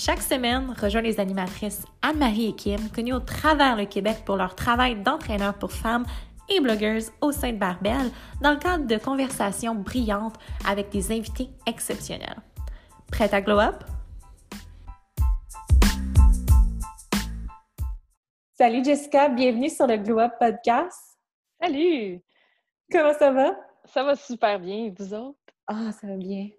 Chaque semaine, rejoins les animatrices Anne-Marie et Kim, connues au travers le Québec pour leur travail d'entraîneur pour femmes et blogueuses au sein de Barbel, dans le cadre de conversations brillantes avec des invités exceptionnels. Prête à glow up? Salut Jessica, bienvenue sur le Glow Up Podcast. Salut! Comment ça va? Ça va super bien, vous autres? Ah, ça va bien.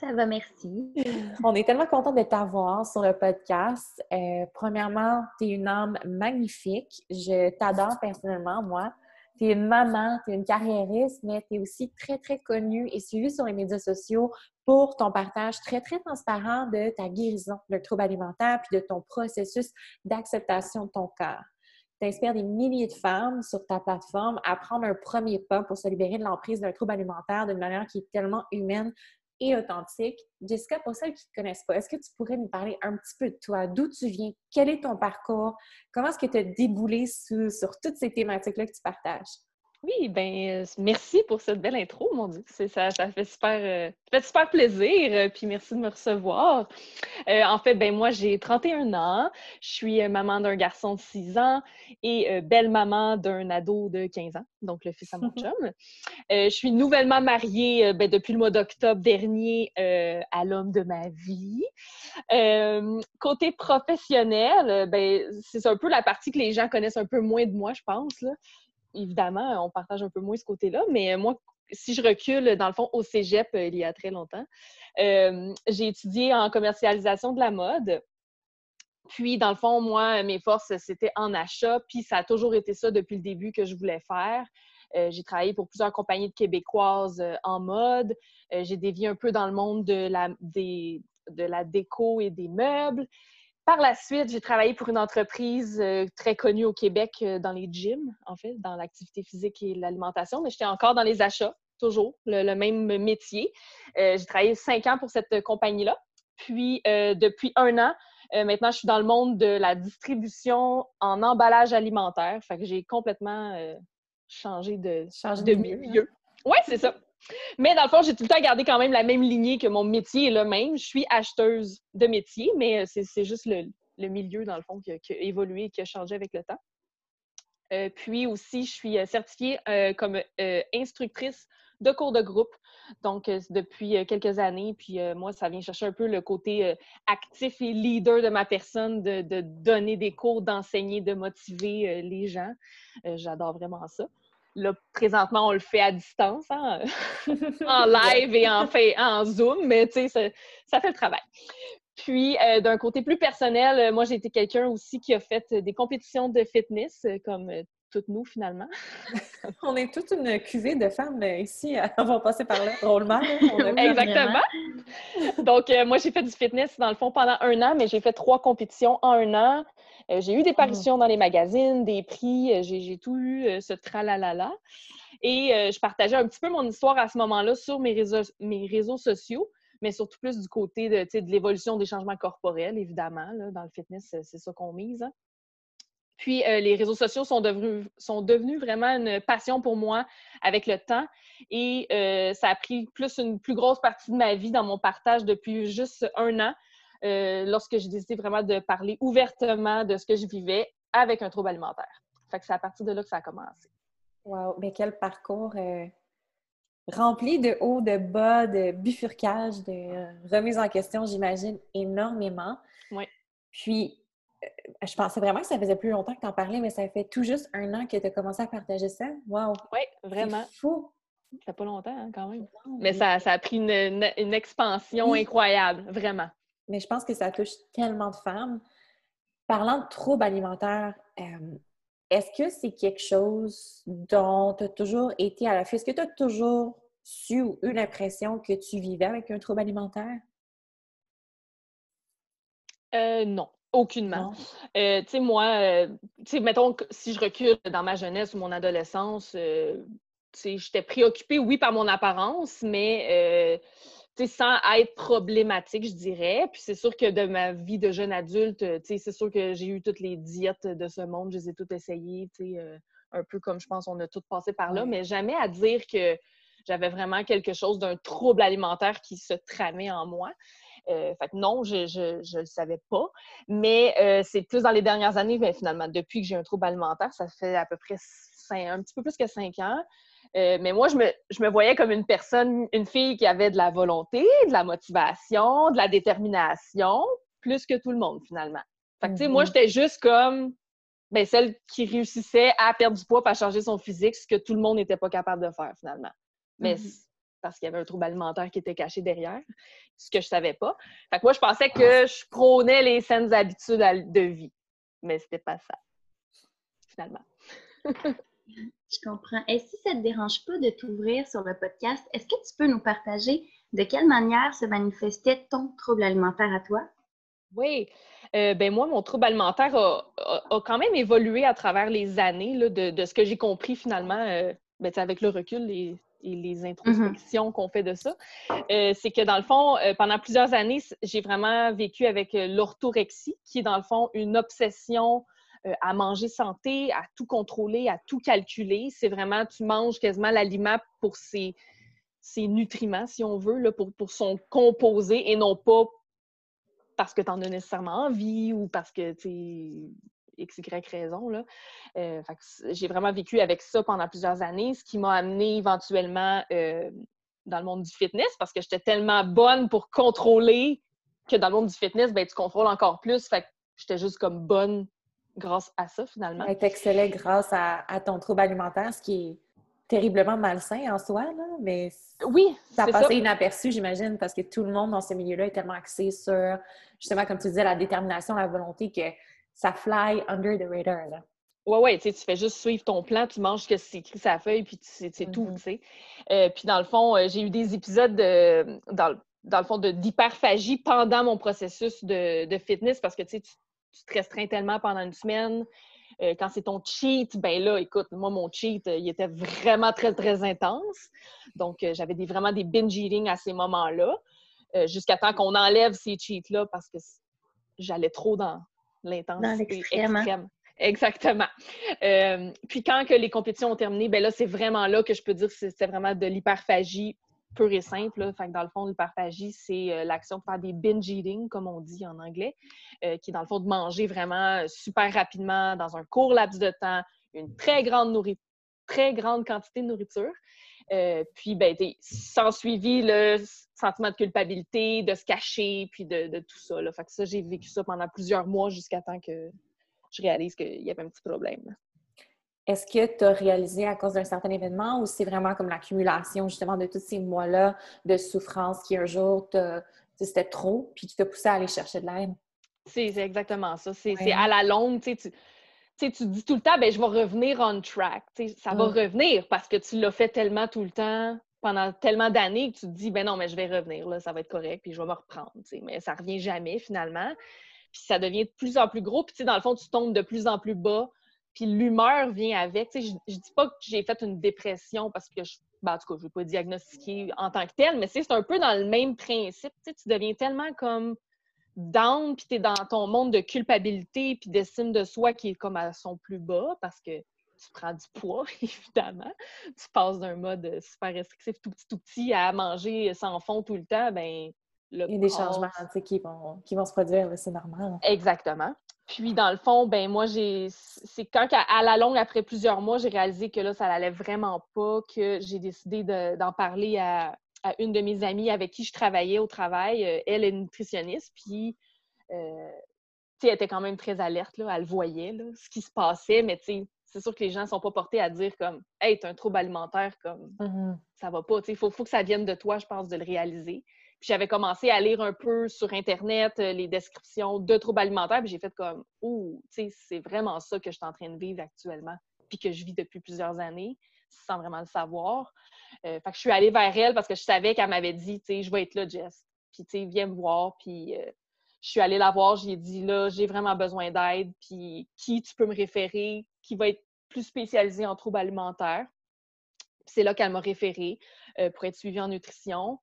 Ça va, merci. On est tellement content de t'avoir sur le podcast. Euh, premièrement, tu es une âme magnifique. Je t'adore personnellement, moi. Tu es une maman, tu es une carriériste, mais tu es aussi très, très connue et suivie sur les médias sociaux pour ton partage très, très transparent de ta guérison de trouble alimentaire puis de ton processus d'acceptation de ton corps. Tu inspires des milliers de femmes sur ta plateforme à prendre un premier pas pour se libérer de l'emprise d'un trouble alimentaire d'une manière qui est tellement humaine et authentique. Jessica, pour celles qui ne te connaissent pas, est-ce que tu pourrais nous parler un petit peu de toi, d'où tu viens, quel est ton parcours, comment est-ce que tu as déboulé sur, sur toutes ces thématiques-là que tu partages? Oui, ben merci pour cette belle intro, mon Dieu. Ça, ça fait super, euh, fait super plaisir, euh, puis merci de me recevoir. Euh, en fait, ben moi, j'ai 31 ans, je suis maman d'un garçon de 6 ans et belle-maman d'un ado de 15 ans, donc le fils à mon chum. je suis nouvellement mariée ben, depuis le mois d'octobre dernier à l'homme de ma vie. côté professionnel, ben, c'est un peu la partie que les gens connaissent un peu moins de moi, je pense. Là évidemment, on partage un peu moins ce côté-là, mais moi, si je recule, dans le fond, au cégep, euh, il y a très longtemps, euh, j'ai étudié en commercialisation de la mode. Puis, dans le fond, moi, mes forces, c'était en achat, puis ça a toujours été ça depuis le début que je voulais faire. Euh, j'ai travaillé pour plusieurs compagnies de québécoises en mode. j'ai dévié un peu dans le monde de la déco et des meubles. Par la suite, j'ai travaillé pour une entreprise euh, très connue au Québec euh, dans les gyms, en fait, dans l'activité physique et l'alimentation, mais j'étais encore dans les achats, toujours, le, même métier. Euh, j'ai travaillé cinq ans pour cette compagnie-là. Puis, depuis un an, maintenant, je suis dans le monde de la distribution en emballage alimentaire. Fait que j'ai complètement changé de, de milieu. Oui, c'est ça. Mais dans le fond, j'ai tout le temps gardé quand même la même lignée que mon métier est le même. Je suis acheteuse de métier, mais euh, c'est juste le, milieu, dans le fond, qui a, évolué et qui a changé avec le temps. Euh, puis aussi, je suis euh, certifiée comme instructrice de cours de groupe, donc depuis quelques années. Puis moi, ça vient chercher un peu le côté actif et leader de ma personne, de donner des cours, d'enseigner, de motiver les gens. J'adore vraiment ça. Là, présentement, on le fait à distance, hein, en live et en, fait, en Zoom, mais tu sais, ça, fait le travail. Puis, euh, d'un côté plus personnel, euh, moi, j'ai été quelqu'un aussi qui a fait des compétitions de fitness, euh, comme toutes nous, finalement. on est toute une cuvée de femmes ici on va passer par là drôlement. Exactement. Donc, moi, j'ai fait du fitness, dans le fond, pendant un an, mais j'ai fait trois compétitions en un an. Euh, j'ai eu des parutions dans les magazines, des prix, euh, j'ai tout eu, euh, ce tralalala. Et je partageais un petit peu mon histoire à ce moment-là sur mes réseaux, mes réseaux sociaux, mais surtout plus du côté de, de l'évolution des changements corporels, évidemment. dans le fitness, c'est ça qu'on mise. Hein. Puis les réseaux sociaux sont devenus, sont devenus vraiment une passion pour moi avec le temps. Et ça a pris plus une plus grosse partie de ma vie dans mon partage depuis juste un an. Euh, lorsque j'ai décidé vraiment de parler ouvertement de ce que je vivais avec un trouble alimentaire. Fait que c'est à partir de là que ça a commencé. Wow! Mais quel parcours euh, rempli de hauts, de bas, de bifurcages, de euh, remise en question, j'imagine, énormément. Oui. Puis, je pensais vraiment que ça faisait plus longtemps que tu en parlais, mais ça fait tout juste un an que tu as commencé à partager ça. Wow! Oui, vraiment. C'est fou! Ça fait pas longtemps, hein, quand même. mais ça, ça, a pris une, expansion incroyable, vraiment mais je pense que ça touche tellement de femmes. Parlant de troubles alimentaires, euh, est-ce que c'est quelque chose dont tu as toujours été à la fin? Est-ce que tu as toujours su ou eu l'impression que tu vivais avec un trouble alimentaire? Euh, non. Aucunement. Euh, tu sais, moi, euh, tu sais, mettons, si je recule dans ma jeunesse ou mon adolescence, tu sais, j'étais préoccupée, oui, par mon apparence, mais sans être problématique, je dirais. Puis c'est sûr que de ma vie de jeune adulte, sais, c'est sûr que j'ai eu toutes les diètes de ce monde, je les ai toutes essayées, sais, un peu comme je pense on a toutes passé par là, mais jamais à dire que j'avais vraiment quelque chose d'un trouble alimentaire qui se tramait en moi. Euh, fait que non, je ne le savais pas. Mais euh, c'est plus dans les dernières années, mais finalement, depuis que j'ai un trouble alimentaire, ça fait à peu près un petit peu plus que cinq ans. Euh, mais moi, je me, je me, voyais comme une personne, une fille qui avait de la volonté, de la motivation, de la détermination, plus que tout le monde, finalement. Fait que, tu sais, moi, mm-hmm. j'étais juste comme ben, celle qui réussissait à perdre du poids, à changer son physique, ce que tout le monde n'était pas capable de faire, finalement. Mais mm-hmm parce qu'il y avait un trouble alimentaire qui était caché derrière, ce que je savais pas. Fait que moi, je pensais que je prônais les saines habitudes de vie. Mais c'était pas ça, finalement. je comprends. Et si ça ne te dérange pas de t'ouvrir sur le podcast, est-ce que tu peux nous partager de quelle manière se manifestait ton trouble alimentaire à toi? Oui. Euh, ben moi, mon trouble alimentaire a, quand même évolué à travers les années de, ce que j'ai compris finalement. Euh, ben, avec le recul, et les mm-hmm. introspections qu'on fait de ça, euh, c'est que dans le fond, pendant plusieurs années, j'ai vraiment vécu avec l'orthorexie, qui est dans le fond une obsession à manger santé, à tout contrôler, à tout calculer. C'est vraiment, tu manges quasiment l'aliment pour ses, ses, nutriments, si on veut, pour, pour son composé et non pas parce que tu en as nécessairement envie ou parce que tu X, Y raison. Euh, j'ai vraiment vécu avec ça pendant plusieurs années, ce qui m'a amené éventuellement euh, dans le monde du fitness parce que j'étais tellement bonne pour contrôler que dans le monde du fitness, ben, tu contrôles encore plus. Fait que j'étais juste comme bonne grâce à ça, finalement. Être excellent grâce à, ton trouble alimentaire, ce qui est terriblement malsain en soi, là, mais oui, ça a passé inaperçu, j'imagine, parce que tout le monde dans ce milieu-là est tellement axé sur, justement, comme tu disais, la détermination, la volonté, que ça fly under the radar. Là. Ouais, ouais, tu fais juste suivre ton plan, tu manges ce que c'est écrit sa feuille, puis c'est tout, mm-hmm. tu sais. Euh, puis dans le fond, euh, j'ai eu des épisodes de, dans, dans le fond d'hyperphagie pendant mon processus de, de fitness parce que tu, tu te restreins tellement pendant une semaine. Euh, quand c'est ton cheat, ben là, écoute, moi, mon cheat, il était vraiment très, très intense. Donc, j'avais des, vraiment des binge eating à ces moments-là, jusqu'à temps qu'on enlève ces cheats-là parce que j'allais trop dans, l'intensité hein? extrême. Exactement. Euh, puis quand que les compétitions ont terminé, ben là, c'est vraiment là que je peux dire que c'était vraiment de l'hyperphagie pure et simple. Dans le fond, l'hyperphagie, c'est euh, l'action de faire des binge eating, comme on dit en anglais, euh, qui est dans le fond de manger vraiment super rapidement dans un court laps de temps, une très grande très grande quantité de nourriture. puis, ben, sans suivi le sentiment de culpabilité, de se cacher, puis de, tout ça. Fait que ça, j'ai vécu ça pendant plusieurs mois jusqu'à temps que je réalise qu'il y avait un petit problème. Est-ce que tu as réalisé à cause d'un certain événement ou c'est vraiment comme l'accumulation justement de tous ces mois-là de souffrance qui un jour c'était trop puis qui t'a poussé à aller chercher de l'aide? C'est exactement ça. C'est à la longue, tu sais, tu tu dis tout le temps, ben, je vais revenir on track. ça va revenir parce que tu l'as fait tellement tout le temps pendant tellement d'années que tu te dis, ben non, mais je vais revenir, là, ça va être correct, puis je vais me reprendre. Mais ça revient jamais finalement. Puis ça devient de plus en plus gros. Puis dans le fond, tu tombes de plus en plus bas. Puis l'humeur vient avec. Je, je dis pas que j'ai fait une dépression parce que je. Ben, en tout cas, je ne vais pas diagnostiquer en tant que tel, mais c'est un peu dans le même principe. Tu deviens tellement comme down, puis tu es dans ton monde de culpabilité, puis d'estime de soi qui est comme à son plus bas parce que tu prends du poids, évidemment. Tu passes d'un mode super restrictif tout petit, tout petit à manger sans fond tout le temps, ben le Il y a des changements qui vont, qui vont se produire, c'est normal. Exactement. Puis, dans le fond, ben moi, j'ai. C'est quand, à la longue, après plusieurs mois, j'ai réalisé que là, ça n'allait vraiment pas, que j'ai décidé d'en parler à, une de mes amies avec qui je travaillais au travail. Euh, elle est nutritionniste, puis. Euh, elle était quand même très alerte, là, elle voyait là, ce qui se passait, mais tu sais, c'est sûr que les gens ne sont pas portés à dire comme Hey, t'as un trouble alimentaire, comme mm-hmm. ça va pas. Il faut, faut, que ça vienne de toi, je pense, de le réaliser. Puis j'avais commencé à lire un peu sur Internet euh, les descriptions de troubles alimentaires, puis j'ai fait comme Ouh, c'est vraiment ça que je suis en train de vivre actuellement, puis que je vis depuis plusieurs années, sans vraiment le savoir. Euh, fait que je suis allée vers elle parce que je savais qu'elle m'avait dit, tu sais, je vais être là, Jess. Puis, tu sais, viens me voir, puis euh, je suis allée la voir, j'ai dit là, j'ai vraiment besoin d'aide, puis qui tu peux me référer, qui va être plus spécialisé en troubles alimentaires. C'est là qu'elle m'a référée pour être suivie en nutrition.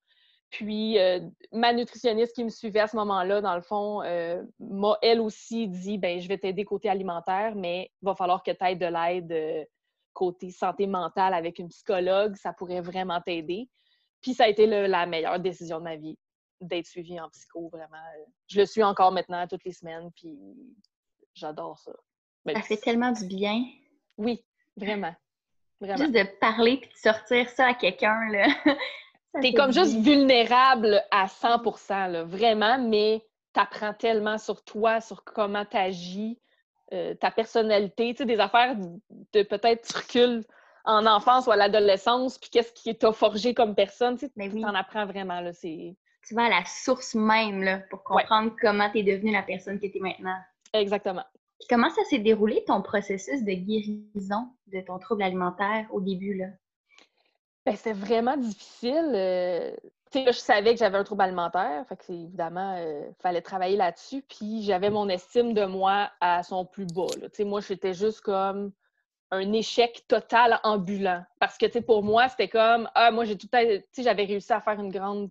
Puis, euh, ma nutritionniste qui me suivait à ce moment-là, dans le fond, euh, m'a elle aussi dit ben je vais t'aider côté alimentaire, mais il va falloir que tu aies de l'aide côté santé mentale avec une psychologue. Ça pourrait vraiment t'aider. Puis, ça a été la meilleure décision de ma vie d'être suivie en psycho, vraiment. Je le suis encore maintenant toutes les semaines, puis j'adore ça. Ben, ça fait tellement du bien. Oui, vraiment. vraiment. Juste de parler puis de sortir ça à quelqu'un, là. T'es comme juste vulnérable à 100 là, vraiment, mais t'apprends tellement sur toi, sur comment t'agis, euh, ta personnalité, tu sais, des affaires de peut-être tu recules en enfance ou à l'adolescence, puis qu'est-ce qui t'a forgé comme personne, tu sais, mais oui. t'en apprends vraiment, là, c'est... Tu vas à la source même, là, pour comprendre comment t'es devenue la personne que t'es maintenant. Exactement comment ça s'est déroulé ton processus de guérison de ton trouble alimentaire au début? Là? Ben, c'est vraiment difficile. Euh, je savais que j'avais un trouble alimentaire, fait évidemment, il euh, fallait travailler là-dessus. Puis j'avais mon estime de moi à son plus bas. Moi, j'étais juste comme un échec total ambulant. Parce que pour moi, c'était comme Ah, moi, j'ai tout j'avais réussi à faire une grande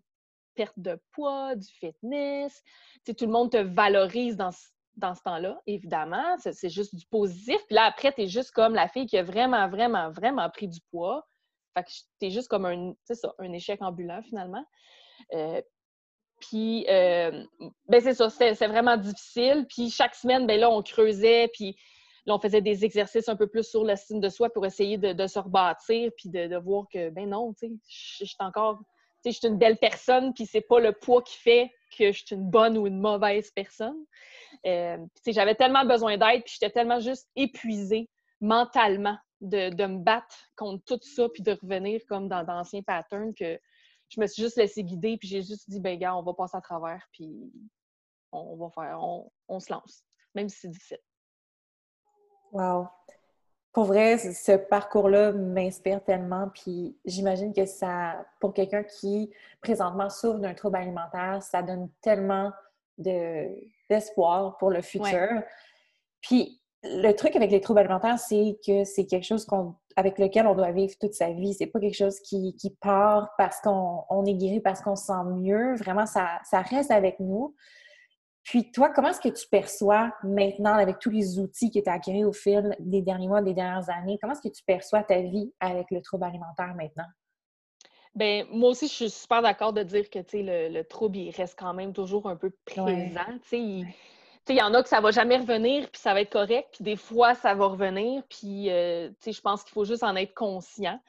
perte de poids, du fitness. tout le monde te valorise dans, dans ce temps-là, évidemment. C'est juste du positif. Puis là, après, tu es juste comme la fille qui a vraiment, vraiment, vraiment pris du poids. Fait que t'es juste comme un, échec ambulant, finalement. Euh, puis, euh, ben c'est ça, c'est vraiment difficile. Puis chaque semaine, ben là, on creusait, puis on faisait des exercices un peu plus sur l'estime de soi pour essayer de, se rebâtir, puis de, voir que, ben non, tu sais, je suis encore, tu sais, je suis une belle personne, puis c'est pas le poids qui fait que je suis une bonne ou une mauvaise personne. Euh, j'avais tellement besoin d'aide, puis j'étais tellement juste épuisée mentalement de, me battre contre tout ça, puis de revenir comme dans d'anciens patterns que je me suis juste laissée guider, puis j'ai juste dit, ben gars, on va passer à travers, puis on, va faire, on, se lance, même si c'est difficile. Wow! Pour vrai, ce parcours-là m'inspire tellement, puis j'imagine que ça, pour quelqu'un qui présentement souffre d'un trouble alimentaire, ça donne tellement d'espoir pour le futur. Puis le truc avec les troubles alimentaires, c'est que c'est quelque chose avec lequel on doit vivre toute sa vie. C'est pas quelque chose qui, part parce qu'on est guéri, parce qu'on se sent mieux. Vraiment, ça, ça reste avec nous. Puis toi, comment est-ce que tu perçois maintenant, avec tous les outils que tu as acquis au fil des derniers mois, des dernières années, comment est-ce que tu perçois ta vie avec le trouble alimentaire maintenant? Ben, moi aussi, je suis super d'accord de dire que le, le trouble, il reste quand même toujours un peu présent. Il, y en a que ça va jamais revenir, puis ça va être correct, puis des fois, ça va revenir, puis euh, je pense qu'il faut juste en être conscient.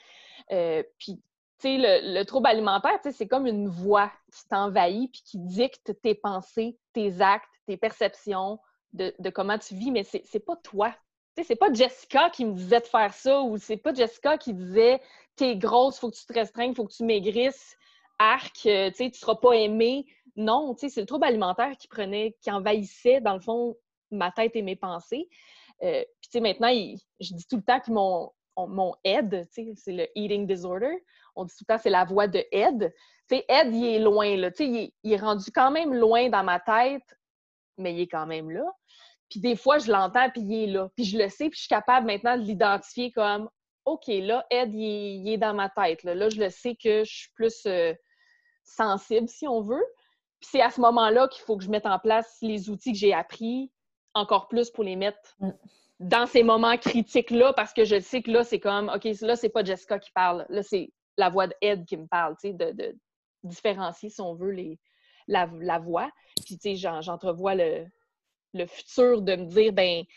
Euh, puis, le, le, trouble alimentaire, c'est comme une voix qui t'envahit, puis qui dicte tes pensées, tes actes, tes perceptions de, comment tu vis, mais c'est pas toi c'est pas Jessica qui me disait de faire ça ou c'est pas Jessica qui disait t'es grosse, faut que tu te restreignes, faut que tu maigrisses, arc, euh, tu seras pas aimée. Non, tu sais, c'est le trouble alimentaire qui prenait, qui envahissait, dans le fond, ma tête et mes pensées. Euh, puis, maintenant, je dis tout le temps que mon, mon aide, c'est le eating disorder. On dit tout le temps c'est la voix de Ed. Tu il est loin, là. Il, est rendu quand même loin dans ma tête, mais il est quand même là. Puis des fois, je l'entends, puis il est là. Puis je le sais, puis je suis capable maintenant de l'identifier comme OK, là, Ed, il, est dans ma tête. Là. je le sais que je suis plus euh, sensible, si on veut. Puis c'est à ce moment-là qu'il faut que je mette en place les outils que j'ai appris encore plus pour les mettre mm. dans ces moments critiques-là, parce que je sais que là, c'est comme OK, là, c'est pas Jessica qui parle. Là, c'est la voix d'Ed qui me parle, tu sais, de, différencier, si on veut, les, la, la voix. Puis, tu sais, j'entrevois le, le futur de me dire, ben, tu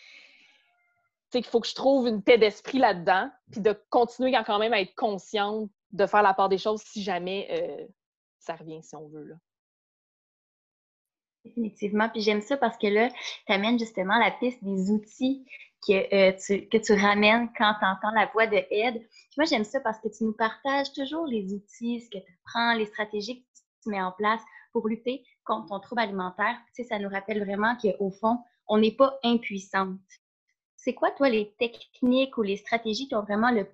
sais, qu'il faut que je trouve une paix d'esprit là-dedans, puis de continuer quand même à être consciente de faire la part des choses si jamais euh, ça revient, si on veut. Là. Définitivement. Puis j'aime ça parce que là, tu amènes justement la piste des outils que, euh, tu, ramènes quand tu entends la voix de Ed. moi, j'aime ça parce que tu nous partages toujours les outils, ce que tu prends, les stratégies que tu mets en place pour lutter contre ton trouble alimentaire. Tu sais, ça nous rappelle vraiment qu'au fond, on n'est pas impuissante. C'est quoi, toi, les techniques ou les stratégies qui ont vraiment le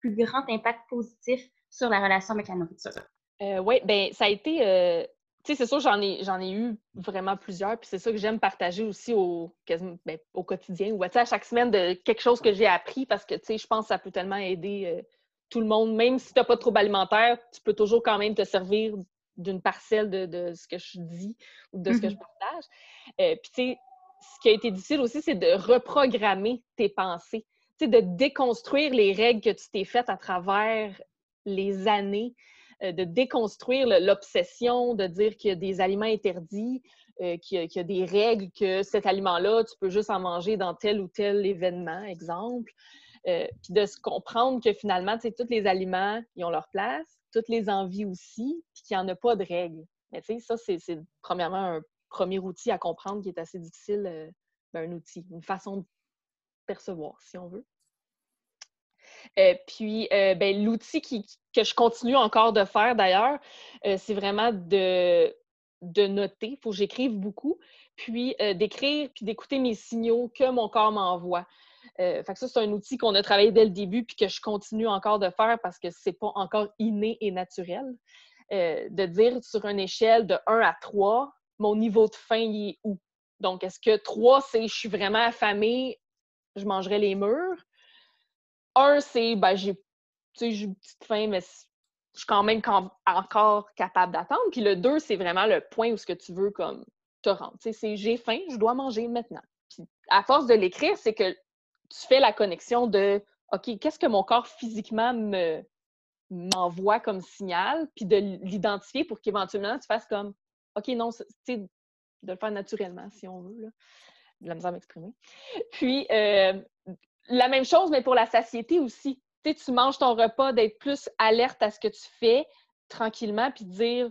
plus grand impact positif sur la relation avec la nourriture? Euh, oui, bien, ça a été. Euh, sais, c'est sûr, j'en ai, j'en ai eu vraiment plusieurs, puis c'est ça que j'aime partager aussi au, ben, au quotidien, ou à chaque semaine de quelque chose que j'ai appris, parce que, tu sais, je pense que ça peut tellement aider euh, tout le monde. Même si tu n'as pas de trouble alimentaire, tu peux toujours quand même te servir d'une parcelle de, ce que je dis ou de ce que je partage. Euh, puis, tu sais, ce qui a été difficile aussi, c'est de reprogrammer tes pensées, tu sais, de déconstruire les règles que tu t'es faites à travers les années. Euh, de déconstruire l'obsession de dire qu'il y a des aliments interdits, euh, qu'il y, a des règles, que cet aliment-là, tu peux juste en manger dans tel ou tel événement, exemple. Euh, puis de se comprendre que finalement, tous les aliments, ils ont leur place, toutes les envies aussi, puis qu'il n'y en a pas de règles. Mais tu sais, ça, c'est premièrement un premier outil à comprendre qui est assez difficile, ben, un outil, une façon de percevoir, si on veut. Euh, puis, euh, ben, l'outil que je continue encore de faire d'ailleurs, euh, c'est vraiment de, noter. Il faut que j'écrive beaucoup, puis d'écrire, puis d'écouter mes signaux que mon corps m'envoie. fait que ça, c'est un outil qu'on a travaillé dès le début, puis que je continue encore de faire parce que c'est pas encore inné et naturel. de dire sur une échelle de 1 à 3, mon niveau de faim, est où? Donc, est-ce que 3, c'est je suis vraiment affamée, je mangerai les murs? Un, c'est, ben, j'ai une petite faim, mais je suis quand même encore capable d'attendre. Puis le deux, c'est vraiment le point où ce que tu veux comme te rendre. C'est j'ai faim, je dois manger maintenant. Puis à force de l'écrire, c'est que tu fais la connexion de OK, qu'est-ce que mon corps physiquement me m'envoie comme signal, puis de l'identifier pour qu'éventuellement tu fasses comme OK, non, tu de le faire naturellement, si on veut. Là. De la misère à m'exprimer. Puis, euh, la même chose, mais pour la satiété aussi. Tu sais, tu manges ton repas, d'être plus alerte à ce que tu fais tranquillement, puis dire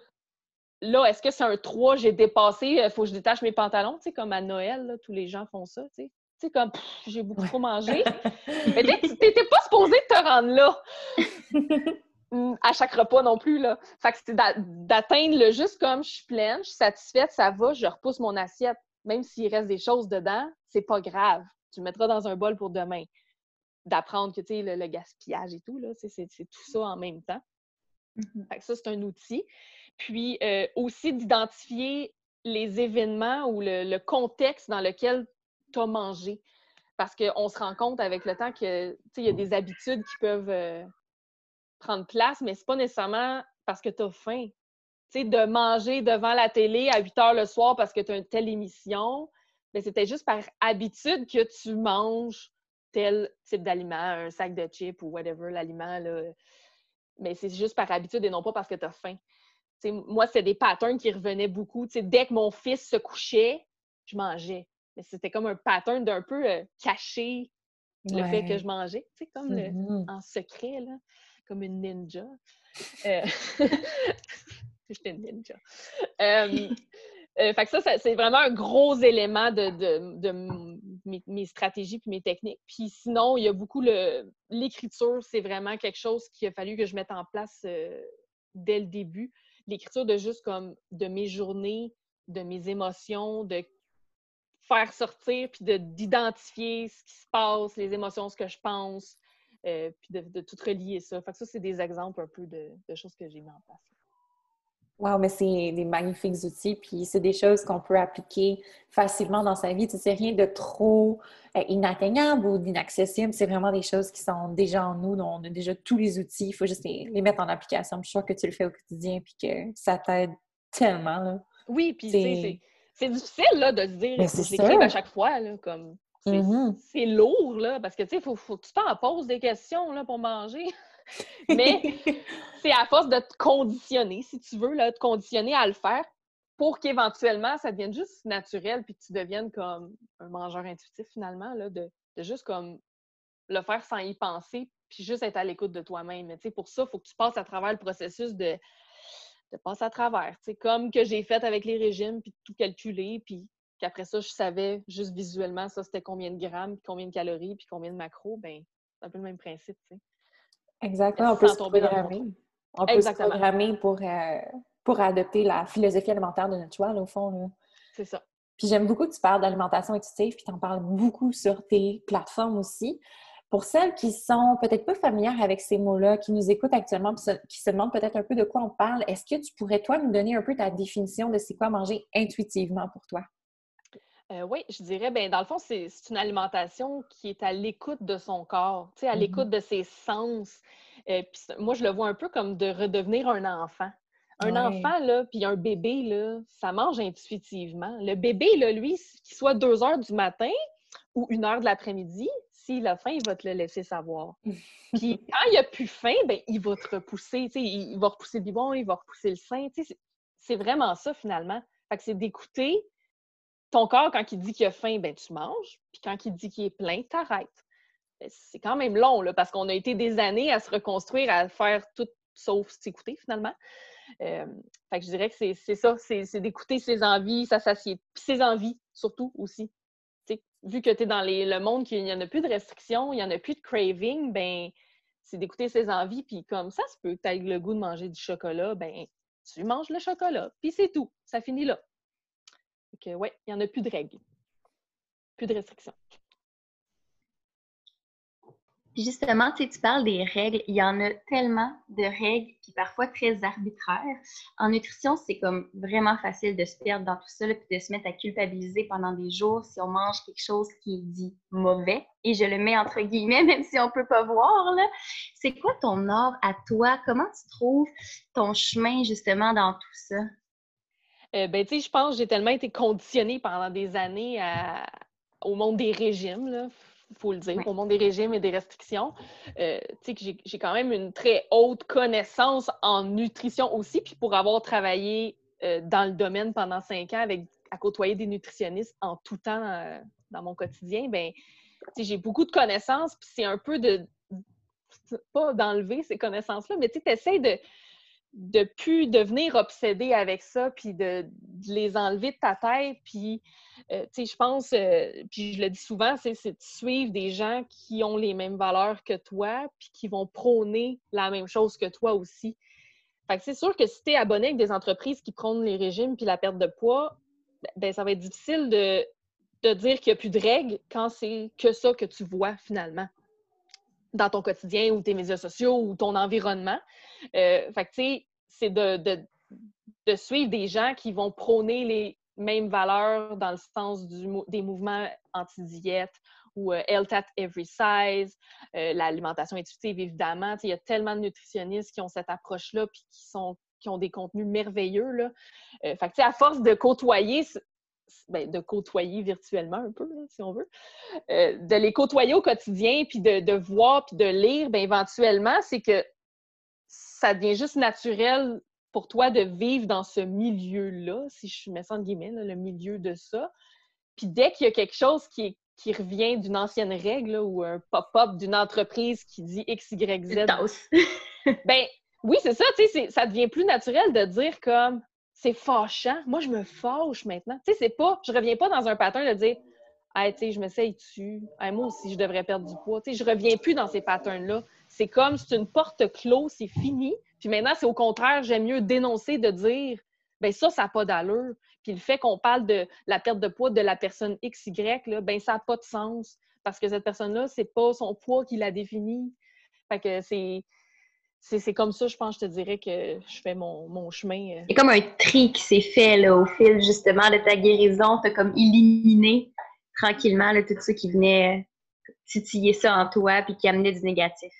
là, est-ce que c'est un 3, j'ai dépassé, il faut que je détache mes pantalons, tu sais, comme à Noël, tous les gens font ça, tu sais. Tu sais, comme j'ai beaucoup trop mangé. mais tu n'étais pas supposé te rendre là. à chaque repas non plus. Là. Fait que c'est d'atteindre le juste comme je suis pleine, je suis satisfaite, ça va, je repousse mon assiette. Même s'il reste des choses dedans, c'est pas grave tu le mettras dans un bol pour demain. D'apprendre que, tu sais, le, gaspillage et tout, là, c'est tout ça en même temps. Mm-hmm. ça, c'est un outil. Puis euh, aussi d'identifier les événements ou le, contexte dans lequel tu as mangé. Parce qu'on se rend compte avec le temps que, il y a des habitudes qui peuvent euh, prendre place, mais c'est pas nécessairement parce que tu as faim. Tu sais, de manger devant la télé à 8 heures le soir parce que tu as une telle émission, mais c'était juste par habitude que tu manges tel type d'aliment, un sac de chips ou whatever, l'aliment. Mais c'est juste par habitude et non pas parce que tu as faim. moi, c'est des patterns qui revenaient beaucoup. dès que mon fils se couchait, je mangeais. Mais c'était comme un pattern d'un peu euh, caché le fait que je mangeais, comme mm-hmm. en secret, là, comme une ninja. Euh... J'étais une ninja. Euh, euh, fait que ça, c'est vraiment un gros élément de, mes, stratégies puis mes techniques. Puis sinon, il y a beaucoup l'écriture, c'est vraiment quelque chose qu'il a fallu que je mette en place euh, dès le début. L'écriture de juste comme de mes journées, de mes émotions, de faire sortir puis d'identifier ce qui se passe, les émotions, ce que je pense, euh, puis de, tout relier ça. Fait que ça, c'est des exemples un peu de, choses que j'ai mis en place. Wow, mais c'est des magnifiques outils, puis c'est des choses qu'on peut appliquer facilement dans sa vie. Tu sais, rien de trop euh, inatteignable ou d'inaccessible. C'est vraiment des choses qui sont déjà en nous, dont on a déjà tous les outils. Il faut juste les, mettre en application. Je suis sûre que tu le fais au quotidien, puis que ça t'aide tellement. Là. Oui, puis c'est difficile là, de se dire l'écrive à chaque fois. Là, comme mm-hmm. c'est lourd, là, parce que tu sais, faut, faut, que tu t'en poses des questions là, pour manger. Mais c'est à force de te conditionner, si tu veux, là, te conditionner à le faire pour qu'éventuellement, ça devienne juste naturel puis que tu deviennes comme un mangeur intuitif finalement, là, de, juste comme le faire sans y penser puis juste être à l'écoute de toi-même. Mais pour ça, il faut que tu passes à travers le processus de, de passer à travers. comme que j'ai fait avec les régimes puis tout calculer puis qu'après ça, je savais juste visuellement ça c'était combien de grammes, combien de calories puis combien de macros, ben c'est un peu le même principe, tu sais. Exactement, on peut se programmer. On peut se programmer pour, euh, pour adopter la philosophie alimentaire de notre choix, au fond. C'est ça. Puis j'aime beaucoup que tu parles d'alimentation intuitive, puis tu en parles beaucoup sur tes plateformes aussi. Pour celles qui sont peut-être pas familières avec ces mots-là, qui nous écoutent actuellement, qui se demandent peut-être un peu de quoi on parle, est-ce que tu pourrais, toi, nous donner un peu ta définition de c'est quoi manger intuitivement pour toi? Euh, oui, je dirais, ben, dans le fond, c'est une alimentation qui est à l'écoute de son corps, à mmh l'écoute de ses sens. Euh, moi, je le vois un peu comme de redevenir un enfant. Un enfant, là, puis un bébé, là, ça mange intuitivement. Le bébé, là, lui, qu'il soit deux heures du matin ou une heure de l'après-midi, s'il a faim, il va te le laisser savoir. puis quand il a plus faim, ben, il va te repousser, il va repousser le biberon, il va repousser le sein. C'est vraiment ça, finalement. Fait que c'est d'écouter ton corps, quand il dit qu'il a faim, ben, tu manges. Puis quand il dit qu'il est plein, tu arrêtes. Ben, c'est quand même long, là, parce qu'on a été des années à se reconstruire, à faire tout sauf s'écouter, finalement. Euh, fait que je dirais que c'est ça, c'est d'écouter ses envies, s'assasier. Puis ses envies, surtout, aussi. vu que tu es dans le monde, qu'il n'y en a plus de restrictions, il n'y en a plus de craving, ben c'est d'écouter ses envies, puis comme ça se peut, tu as le goût de manger du chocolat, ben tu manges le chocolat, puis c'est tout, ça finit là. Donc, oui, il n'y en a plus de règles. Plus de restrictions. Justement, tu, tu parles des règles. Il y en a tellement de règles, qui parfois très arbitraires. En nutrition, c'est comme vraiment facile de se perdre dans tout ça, puis de se mettre à culpabiliser pendant des jours si on mange quelque chose qui est dit mauvais. Et je le mets entre guillemets, même si on ne peut pas voir. C'est quoi ton art à toi? Comment tu trouves ton chemin justement dans tout ça? Euh, ben, tu sais, je pense que j'ai tellement été conditionnée pendant des années au monde des régimes, là, faut le dire, au monde des régimes et des restrictions. Euh, tu sais, que j'ai quand même une très haute connaissance en nutrition aussi, puis pour avoir travaillé euh, dans le domaine pendant cinq ans avec à côtoyer des nutritionnistes en tout temps dans mon quotidien, ben, j'ai beaucoup de connaissances, puis c'est un peu de pas d'enlever ces connaissances-là, mais tu essaies de de plus devenir obsédé avec ça, puis de, les enlever de ta tête. Puis, euh, tu sais, je pense, euh, puis je le dis souvent, c'est de suivre des gens qui ont les mêmes valeurs que toi, puis qui vont prôner la même chose que toi aussi. Fait que c'est sûr que si tu es abonné avec des entreprises qui prônent les régimes puis la perte de poids, ben ça va être difficile de, de dire qu'il n'y a plus de règles quand c'est que ça que tu vois finalement dans ton quotidien ou tes médias sociaux ou ton environnement. Euh, fait que, c'est de, de, suivre des gens qui vont prôner les mêmes valeurs dans le sens du, des mouvements anti-diète ou euh, health at every size, euh, l'alimentation intuitive, évidemment. Il y a tellement de nutritionnistes qui ont cette approche-là puis qui, sont, qui ont des contenus merveilleux. Là. fait que, à force de côtoyer ben, de côtoyer virtuellement un peu, si on veut, euh, de les côtoyer au quotidien, puis de, voir, puis de lire, bien, éventuellement, c'est que ça devient juste naturel pour toi de vivre dans ce milieu-là, si je mets ça en guillemets, le milieu de ça. Puis dès qu'il y a quelque chose qui, qui revient d'une ancienne règle ou un pop-up d'une entreprise qui dit X, Y, Z. ben oui, c'est ça, tu sais, ça devient plus naturel de dire comme c'est fâchant. Moi, je me fâche maintenant. Tu sais, c'est pas, je reviens pas dans un pattern de dire, hey, tu sais, je m'essaye dessus. moi aussi, je devrais perdre du poids. Tu sais, je reviens plus dans ces patterns-là. C'est comme, c'est une porte close, c'est fini. Puis maintenant, c'est au contraire, j'aime mieux dénoncer de dire, ben ça, ça n'a pas d'allure. Puis le fait qu'on parle de la perte de poids de la personne XY, là, ben ça n'a pas de sens. Parce que cette personne-là, c'est pas son poids qui la définit. Fait que c'est c'est comme ça, je pense, je te dirais que je fais mon, chemin. Euh. A comme un tri qui s'est fait là, au fil justement de ta guérison. Tu as comme éliminé tranquillement là, tout ce qui venait titiller ça en toi puis qui amenait du négatif.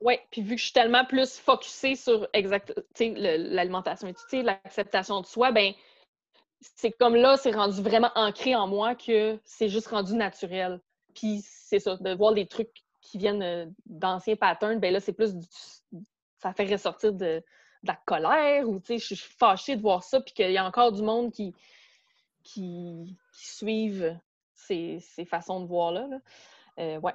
Oui, puis vu que je suis tellement plus focusée sur l'alimentation intuitive, l'acceptation de soi, ben c'est comme là, c'est rendu vraiment ancré en moi que c'est juste rendu naturel. Puis c'est ça, de voir des trucs qui viennent euh, d'anciens patterns, ben là, c'est plus du, ça fait ressortir de, la colère ou, tu sais, je suis fâchée de voir ça, puis qu'il y a encore du monde qui, qui, suivent ces, façons de voir-là. Euh, ouais.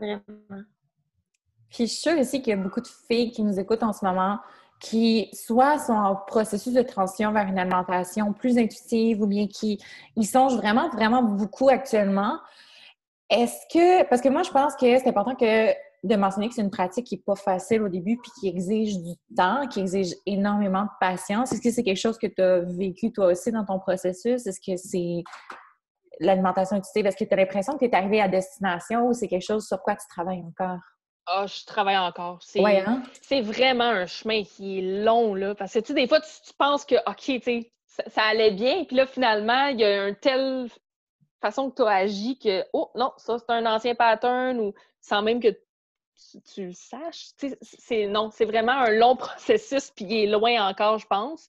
Puis je suis sûre aussi qu'il y a beaucoup de filles qui nous écoutent en ce moment qui soit sont en processus de transition vers une alimentation plus intuitive ou bien qui y songent vraiment, vraiment beaucoup actuellement. Est-ce que, parce que moi, je pense que c'est important que de mentionner que c'est une pratique qui n'est pas facile au début puis qui exige du temps, qui exige énormément de patience. Est-ce que c'est quelque chose que tu as vécu toi aussi dans ton processus? Est-ce que c'est l'alimentation intuitive? Est-ce que tu as l'impression que tu es arrivé à destination ou c'est quelque chose sur quoi tu travailles encore? Ah, je travaille encore. C'est Ouais, hein? vraiment un chemin qui est long, là. Parce que, tu sais, des fois, tu, tu penses que, OK, tu ça allait bien, puis là, finalement, il y a une telle façon que tu as agi que, oh, non, ça, c'est un ancien pattern, ou sans même que tu, le saches. C'est, non, c'est vraiment un long processus, puis il est loin encore, je pense.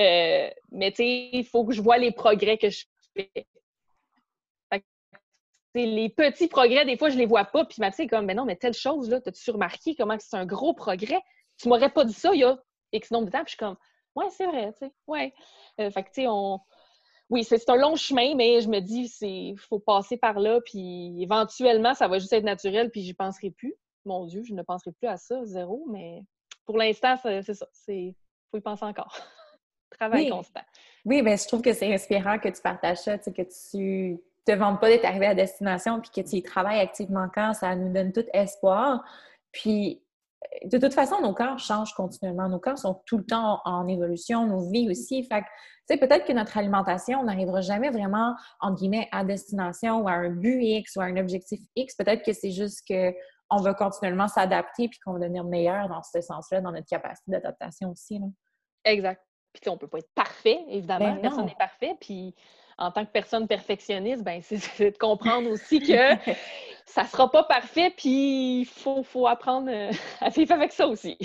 Euh, mais, tu sais, il faut que je vois les progrès que je fais. Les petits progrès, des fois, je les vois pas, puis Mathieu est comme, mais non, mais telle chose, là, t'as-tu remarqué comment c'est un gros progrès? Tu m'aurais pas dit ça il y a X nombre de temps, puis je suis comme, ouais, c'est vrai, tu sais, ouais. Euh, fait que, tu sais, on... Oui, c'est c'est un long chemin, mais je me dis, c'est faut passer par là, puis éventuellement, ça va juste être naturel, puis j'y penserai plus. Mon Dieu, je ne penserai plus à ça, zéro, mais pour l'instant, c'est ça. C'est faut y penser encore. Travail Oui. constant. Oui, ben je trouve que c'est inspirant que tu partages ça, que tu te vantes pas d'être arrivé à destination puis que tu y travailles activement encore, ça nous donne tout espoir. Puis, euh, de toute façon, nos corps changent continuellement. Nos corps sont tout le temps en, en évolution, nos vies aussi. Fait que, tu sais, peut-être que notre alimentation, on n'arrivera jamais vraiment, entre guillemets, à destination ou à un but X ou à un objectif X. Peut-être que c'est juste que on va continuellement s'adapter puis qu'on va devenir meilleur dans ce sens-là, dans notre capacité d'adaptation aussi. Là. Exact. Puis, tu sais, on peut pas être parfait, évidemment. Ben Personne n'est parfait. Puis, en tant que personne perfectionniste, ben c'est de comprendre aussi que ça sera pas parfait, puis il faut, faut apprendre euh, à vivre avec ça aussi.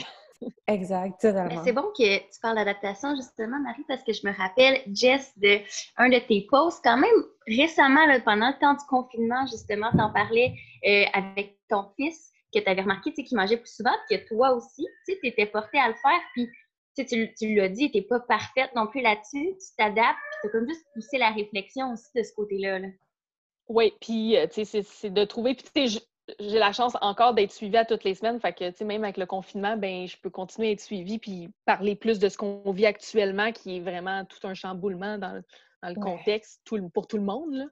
exact, c'est bon que tu parles d'adaptation, justement, Marie, parce que je me rappelle, Jess, de un de tes posts, quand même récemment, là, pendant le temps du confinement, justement, t'en parlais euh, avec ton fils, que tu avais remarqué qu'il mangeait plus souvent, que toi aussi, tu étais portée à le faire, puis tu tu, l'as dit, tu n'es pas parfaite non plus là-dessus, tu t'adaptes, puis tu as comme juste poussé la réflexion aussi de ce côté-là. là. Oui, puis, euh, c'est- de trouver. Puis, j'ai la chance encore d'être suivie à toutes les semaines. Fait que, même avec le confinement, ben je peux continuer à être suivie puis parler plus de ce qu'on vit actuellement, qui est vraiment tout un chamboulement dans dans le Ouais. contexte tout pour tout le monde. Là.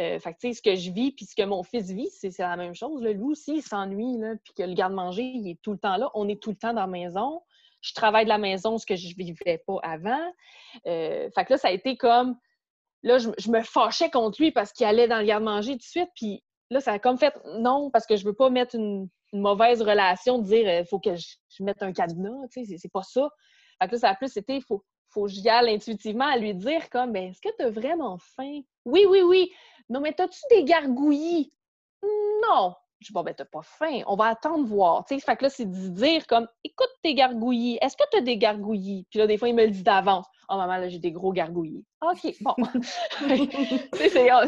Euh, fait que, tu sais, ce que je vis puis ce que mon fils vit, c'est la même chose. Là. Lui aussi, il s'ennuie, là, puis que le garde-manger, il est tout le temps là. On est tout le temps dans la maison. Je travaille de la maison, ce que je vivais pas avant. Euh, fait que là, ça a été comme là, je, je me fâchais contre lui parce qu'il allait dans le garde-manger tout de suite. Puis là, ça a comme fait non, parce que je veux pas mettre une, une mauvaise relation, de dire il faut que je, je mette un cadenas, tu sais, c'est- c'est pas ça. Fait que là, ça a plus été il faut, faut que j'y aille intuitivement à lui dire comme ben, est-ce que tu as vraiment faim? Oui, oui, oui. Non, mais t'as-tu des gargouillis? Non. Je dis, bon, ben, t'as pas faim. On va attendre voir. Tu sais, fait que là, c'est de dire comme, écoute tes gargouillis. Est-ce que t'as des gargouillis? Puis là, des fois, il me le dit d'avance. Oh, maman, là, j'ai des gros gargouillis. OK, bon. Tu sais, c'est- euh,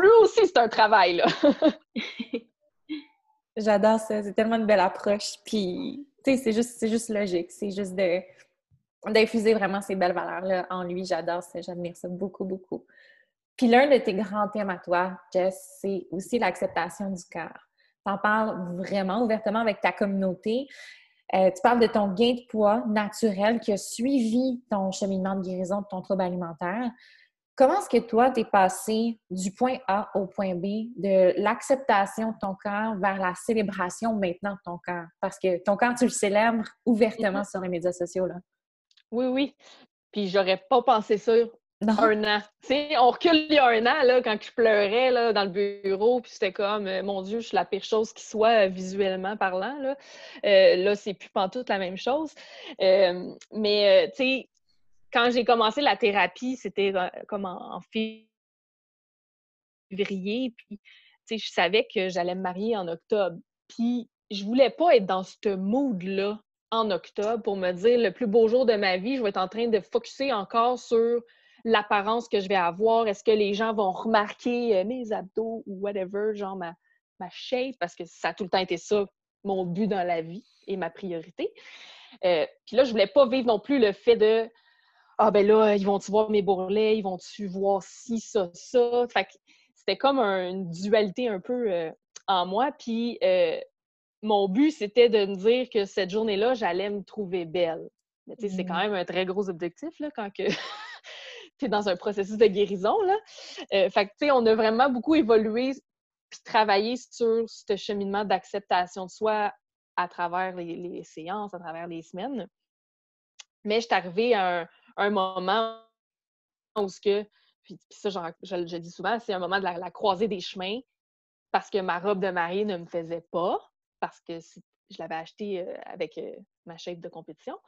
lui aussi, c'est un travail, là. J'adore ça. C'est tellement une belle approche. Puis, tu sais, c'est juste, c'est juste logique. C'est juste de d'infuser vraiment ces belles valeurs-là en lui. J'adore ça. J'admire ça beaucoup, beaucoup. Puis l'un de tes grands thèmes à toi, Jess, c'est aussi l'acceptation du cœur. Tu en parles vraiment ouvertement avec ta communauté. Euh, tu parles de ton gain de poids naturel qui a suivi ton cheminement de guérison de ton trouble alimentaire. Comment est-ce que toi, tu es passé du point A au point B, de l'acceptation de ton corps vers la célébration maintenant de ton corps? Parce que ton corps, tu le célèbres ouvertement sur les médias sociaux. Là. Oui, oui. Puis j'aurais pas pensé ça Non? un an. On recule il y a un an, là, quand je pleurais là, dans le bureau, puis c'était comme, euh, mon Dieu, je suis la pire chose qui soit euh, visuellement parlant. Là, Euh, là c'est plus pantoute la même chose. Euh, mais, tu sais, quand j'ai commencé la thérapie, c'était comme en, en février, puis, tu sais, je savais que j'allais me marier en octobre. Puis, je voulais pas être dans ce mood-là en octobre pour me dire le plus beau jour de ma vie, je vais être en train de focuser encore sur l'apparence que je vais avoir. Est-ce que les gens vont remarquer euh, mes abdos ou whatever, genre ma, ma shape, parce que ça a tout le temps été ça, mon but dans la vie et ma priorité. Euh, Puis là, je voulais pas vivre non plus le fait de Ah ben là, ils vont-tu voir mes bourrelets, ils vont-tu voir ci, ça, ça. Fait que c'était comme un- une dualité un peu euh, en moi. Puis mon but, c'était de me dire que cette journée-là, j'allais me trouver belle. Mais tu sais, c'est quand même un très gros objectif là, quand que tu es dans un processus de guérison. Là. Euh, fait que, tu sais, on a vraiment beaucoup évolué puis travaillé sur ce cheminement d'acceptation de soi à travers les, les séances, à travers les semaines. Mais je suis arrivée à un, un moment où ce que, puis, puis ça, je, je le dis souvent, c'est un moment de la, la croisée des chemins parce que ma robe de mariée ne me faisait pas. Parce que je l'avais acheté euh, avec euh, ma chef de compétition.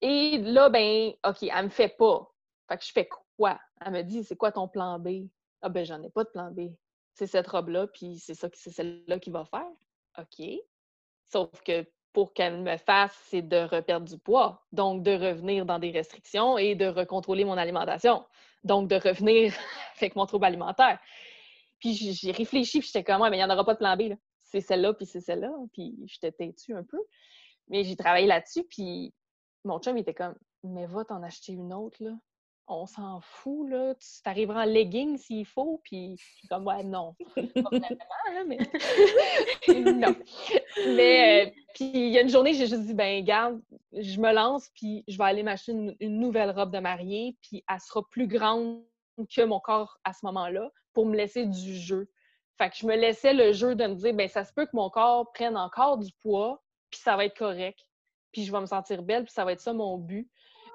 Et là, ben, OK, elle me fait pas. Fait que je fais quoi? Elle me dit, c'est quoi ton plan B? Ah ben, j'en ai pas de plan B. C'est cette robe-là, puis c'est ça, c'est celle-là qui va faire. OK. Sauf que pour qu'elle me fasse, c'est de reperdre du poids, donc de revenir dans des restrictions et de recontrôler mon alimentation, donc de revenir avec mon trouble alimentaire. Puis j'ai réfléchi, puis j'étais comme, ouais, mais il n'y en aura pas de plan B. C'est celle-là, puis c'est celle-là. Puis j'étais têtue un peu. Mais j'ai travaillé là-dessus, puis mon chum était comme, mais va t'en acheter une autre, là on s'en fout, là. Tu t'arriveras en legging s'il faut, puis je suis comme, ouais, non. Pas mais... non. Mais, euh, puis il y a une journée, j'ai juste dit, ben, garde, je me lance, puis je vais aller m'acheter une, nouvelle robe de mariée, puis elle sera plus grande que mon corps à ce moment-là pour me laisser du jeu. Fait que je me laissais le jeu de me dire, ben, ça se peut que mon corps prenne encore du poids, puis ça va être correct, puis je vais me sentir belle, puis ça va être ça mon but.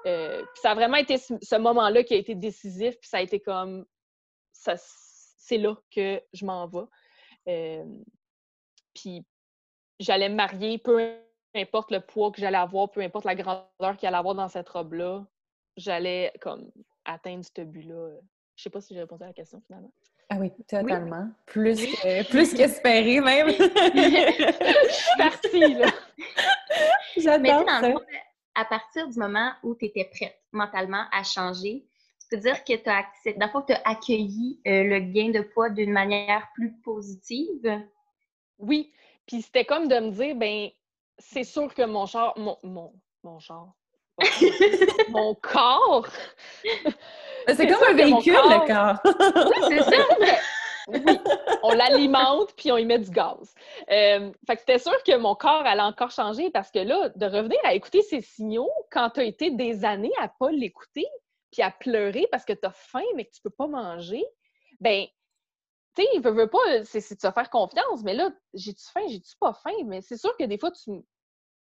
Euh, ça a vraiment été ce, moment-là qui a été décisif, puis ça a été comme c'est là que je m'en vais. Euh, puis j'allais me marier, peu importe le poids que j'allais avoir, peu importe la grandeur qu'il allait avoir dans cette robe-là, j'allais comme atteindre ce but-là. Je sais pas si j'ai répondu à la question finalement. Ah oui, totalement. Plus, plus qu'espéré même. je suis partie, là. J'adore ça à partir du moment où tu étais prête mentalement à changer, tu peux dire que tu as, accueilli euh, le gain de poids d'une manière plus positive? Oui. Puis c'était comme de me dire, ben c'est sûr que mon char, mon, mon, mon char, mon corps. C'est comme un véhicule, le corps. c'est ça oui, on l'alimente puis on y met du gaz. Euh, fait que c'était sûr que mon corps allait encore changer parce que là, de revenir à écouter ces signaux quand tu as été des années à pas l'écouter puis à pleurer parce que tu as faim mais que tu peux pas manger, ben tu sais, il veut, pas, c'est de se faire confiance, mais là, j'ai-tu faim, j'ai-tu pas faim? Mais c'est sûr que des fois, tu.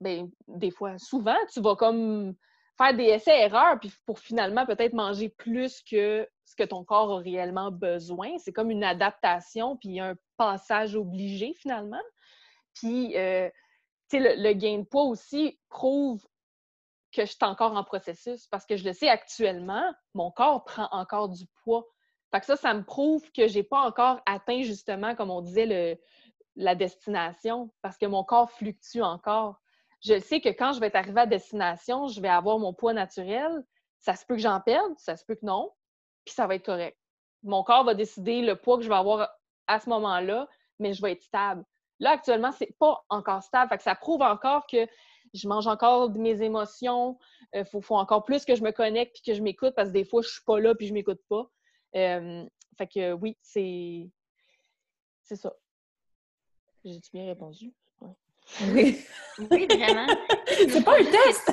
Ben, des fois, souvent, tu vas comme faire des essais-erreurs, pour finalement peut-être manger plus que ce que ton corps a réellement besoin. C'est comme une adaptation, puis un passage obligé finalement. Puis, euh, tu sais, le, gain de poids aussi prouve que je suis encore en processus parce que je le sais actuellement, mon corps prend encore du poids. Fait ça, ça me prouve que j'ai pas encore atteint justement, comme on disait, le, la destination parce que mon corps fluctue encore je sais que quand je vais être arrivée à destination, je vais avoir mon poids naturel. Ça se peut que j'en perde, ça se peut que non, puis ça va être correct. Mon corps va décider le poids que je vais avoir à ce moment-là, mais je vais être stable. Là, actuellement, c'est pas encore stable. Fait que ça prouve encore que je mange encore de mes émotions. Il euh, faut, encore plus que je me connecte puis que je m'écoute parce que des fois, je suis pas là puis je m'écoute pas. Euh, fait que oui, c'est. C'est ça. J'ai-tu bien répondu? Oui. Oui, vraiment. C'est pas un test!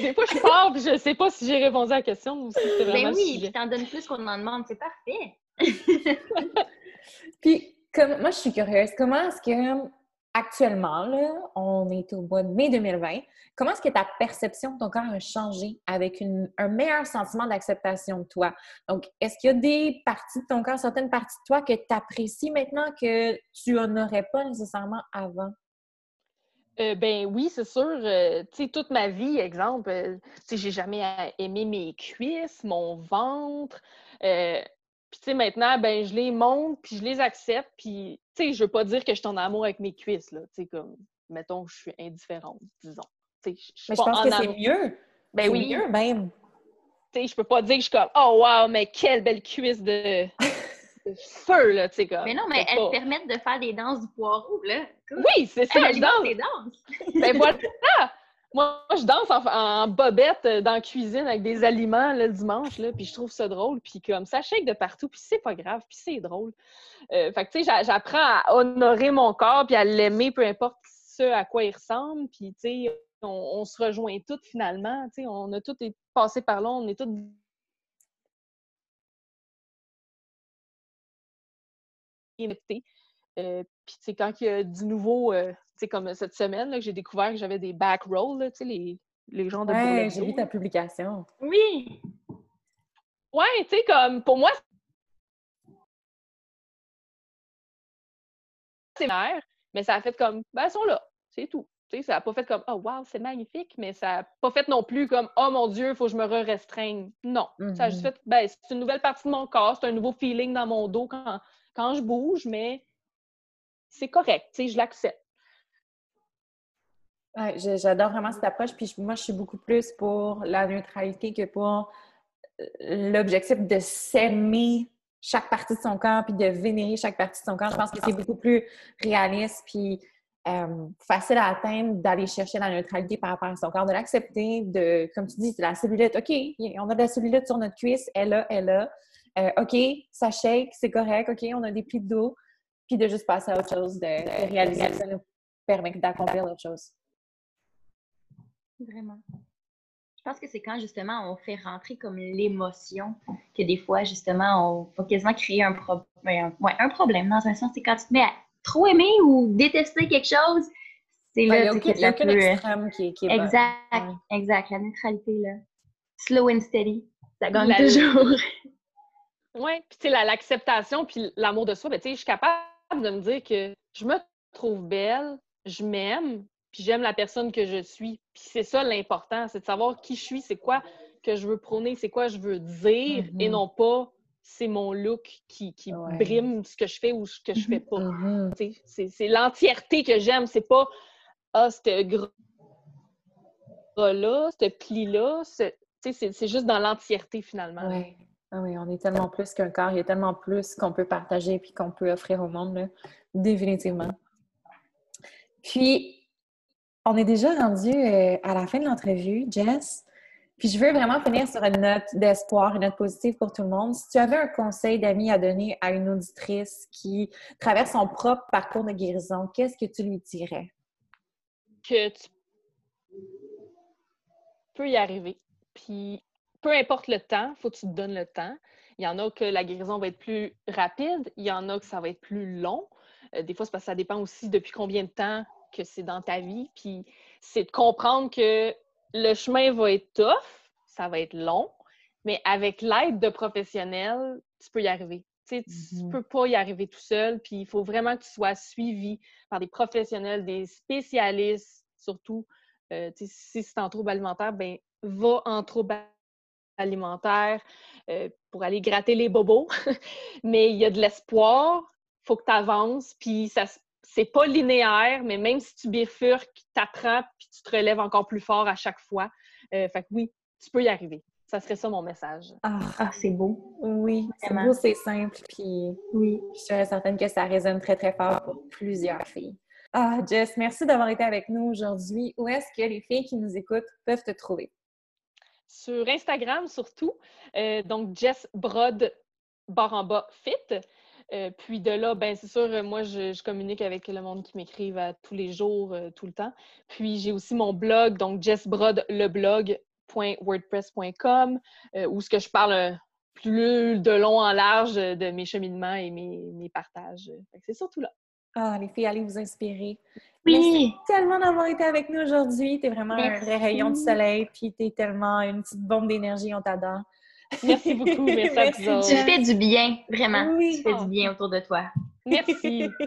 Des fois, je parle et je ne sais pas si j'ai répondu à la question ou si c'est ben vraiment. Ben oui, tu t'en donnes plus qu'on en demande. C'est parfait. puis, comme, moi, je suis curieuse. Comment est-ce que actuellement, on est au mois de mai 2020, comment est-ce que ta perception de ton corps a changé avec un meilleur sentiment d'acceptation de toi? Donc, est-ce qu'il y a des parties de ton corps, certaines parties de toi que tu apprécies maintenant que tu n'aurais pas nécessairement avant? Euh, ben oui, c'est sûr. Euh, tu sais, toute ma vie, exemple, euh, j'ai jamais aimé mes cuisses, mon ventre. Puis, tu sais, maintenant, ben, je les monte, puis je les accepte, puis, tu sais, je veux pas dire que je suis en amour avec mes cuisses, là. Tu sais, comme, mettons, je suis indifférente, disons. Tu sais, je Mais je pense que c'est mieux. Ben oui. mieux, même. Tu sais, je peux pas dire que je suis comme, oh, wow, mais quelle belle cuisse de. feu, là, tu sais, comme. Mais non, mais elles permettent de faire des danses du poireau, là. Oui, c'est ça, je danse. danses. ben voilà! Moi, je danse en, bobette euh, dans la cuisine avec des aliments le dimanche, puis je trouve ça drôle. Puis comme ça shake de partout, puis c'est pas grave, puis c'est drôle. Euh, fait que, tu sais, j'apprends à honorer mon corps, puis à l'aimer, peu importe ce à quoi il ressemble. Puis, tu sais, on, se rejoint toutes finalement. Tu sais, on a tous passé par là, on est toutes euh, puis, quand il y a du nouveau, sais, comme cette semaine, là, que j'ai découvert que j'avais des back rolls, tu sais, les, les gens de Ouais, j'ai vu ta publication. Oui! Ouais, tu sais, comme, pour moi, mais ça a fait comme, ben, elles sont là, c'est tout. ça n'a pas fait comme, oh wow, c'est magnifique, mais ça n'a pas fait non plus comme, oh mon Dieu, il faut que je me re-restreigne. Non. Ça a juste mm-hmm. fait, ben, c'est une nouvelle partie de mon corps, c'est un nouveau feeling dans mon dos quand, quand je bouge, mais c'est correct, je l'accepte. Ouais, j'adore vraiment cette approche. Puis moi, je suis beaucoup plus pour la neutralité que pour euh, l'objectif de s'aimer chaque partie de son corps puis de vénérer chaque partie de son corps. Je pense que c'est beaucoup plus réaliste puis euh, facile à atteindre d'aller chercher la neutralité par rapport à son corps, de l'accepter, de, comme tu dis, la cellulite. OK, on a de la cellulite sur notre cuisse, elle a, elle a. Euh, OK, ça shake, c'est correct. OK, on a des plis de dos. Puis de juste passer à autre chose, de, réaliser, ça nous permet d'accomplir autre chose. Vraiment. Je pense que c'est quand justement on fait rentrer comme l'émotion que des fois justement on va quasiment créer un, problème. ouais, un problème dans un sens. C'est quand tu te mets à trop aimer ou détester quelque chose, c'est là que ça peut... extrême qui, qui est Exact, exact. La neutralité là. Slow and steady, ça gagne toujours. Oui, puis tu sais, l'acceptation puis l'amour de soi, ben, tu sais, je suis capable de me dire que je me trouve belle, je m'aime, puis j'aime la personne que je suis. Puis c'est ça l'important, c'est de savoir qui je suis, c'est quoi que je veux prôner, c'est quoi je veux dire, et mm-hmm. non pas c'est mon look qui, qui brime ce que je fais ou ce que je fais pas. Mm-hmm. C'est l'entièreté que j'aime, c'est pas Ah, ce gras-là, ce pli-là, c'est juste dans l'entièreté finalement. Oui. Ah oui, on est tellement plus qu'un corps, il y a tellement plus qu'on peut partager et qu'on peut offrir au monde, définitivement. Puis, on est déjà rendu euh, à la fin de l'entrevue, Jess. Puis je veux vraiment finir sur une note d'espoir, une note positive pour tout le monde. Si tu avais un conseil d'amis à donner à une auditrice qui traverse son propre parcours de guérison, qu'est-ce que tu lui dirais? Que tu peux y arriver. Puis peu importe le temps, il faut que tu te donnes le temps. Il y en a que la guérison va être plus rapide, il y en a que ça va être plus long. Euh, des fois, c'est parce que ça dépend aussi depuis combien de temps que c'est dans ta vie. Puis c'est de comprendre que le chemin va être tough, ça va être long, mais avec l'aide de professionnels, tu peux y arriver. Tu ne mm-hmm. peux pas y arriver tout seul, puis il faut vraiment que tu sois suivi par des professionnels, des spécialistes, surtout. Euh, si c'est en trouble alimentaire, ben va en trouble alimentaire euh, pour aller gratter les bobos. mais il y a de l'espoir, il faut que tu avances, puis ça, c'est pas linéaire, mais même si tu bifurques, tu apprends puis tu te relèves encore plus fort à chaque fois. Euh, fait que oui, tu peux y arriver. Ça serait ça mon message. Ah, ah c'est beau. Oui, c'est beau, c'est simple. Puis oui, je suis certaine que ça résonne très, très fort pour plusieurs filles. Ah, Jess, merci d'avoir été avec nous aujourd'hui. Où est-ce que les filles qui nous écoutent peuvent te trouver? Sur Instagram surtout. Euh, donc, Jess Brod, barre en bas, fit. Euh, puis de là, ben c'est sûr, moi, je, communique avec le monde qui m'écrivent à tous les jours, euh, tout le temps. Puis j'ai aussi mon blog, donc jessbrodleblog.wordpress.com, où ce que je parle plus de long en large de mes cheminements et mes, partages. C'est surtout là. Ah, les filles, allez vous inspirer. Oui! Merci tellement d'avoir été avec nous aujourd'hui. Tu es vraiment un vrai rayon de soleil, puis tu es tellement une petite bombe d'énergie, on t'adore. Merci beaucoup. Tu fais du bien, vraiment. Tu fais du bien autour de toi. Merci.